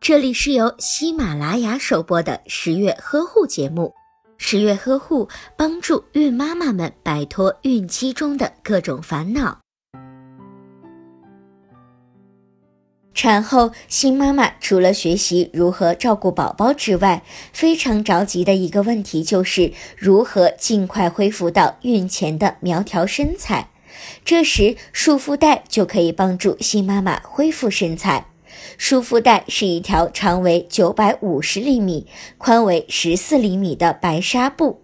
这里是由喜马拉雅首播的十月呵护节目。十月呵护帮助孕妈妈们摆脱孕期中的各种烦恼。产后，新妈妈除了学习如何照顾宝宝之外，非常着急的一个问题就是如何尽快恢复到孕前的苗条身材。这时，束缚带就可以帮助新妈妈恢复身材。束缚带是一条长为九百五十厘米、宽为十四厘米的白纱布，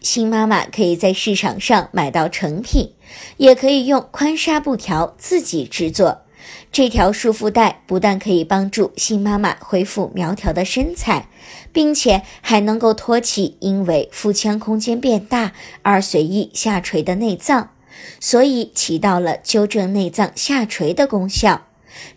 新妈妈可以在市场上买到成品，也可以用宽纱布条自己制作。这条束缚带不但可以帮助新妈妈恢复苗条的身材，并且还能够托起因为腹腔空间变大而随意下垂的内脏，所以起到了纠正内脏下垂的功效。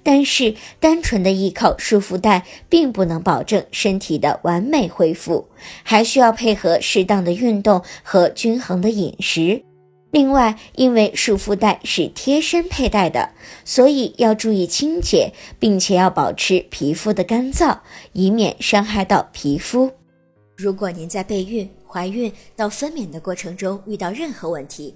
但是，单纯的依靠束缚带并不能保证身体的完美恢复，还需要配合适当的运动和均衡的饮食。另外，因为束缚带是贴身佩戴的，所以要注意清洁，并且要保持皮肤的干燥，以免伤害到皮肤。如果您在备孕、怀孕到分娩的过程中遇到任何问题，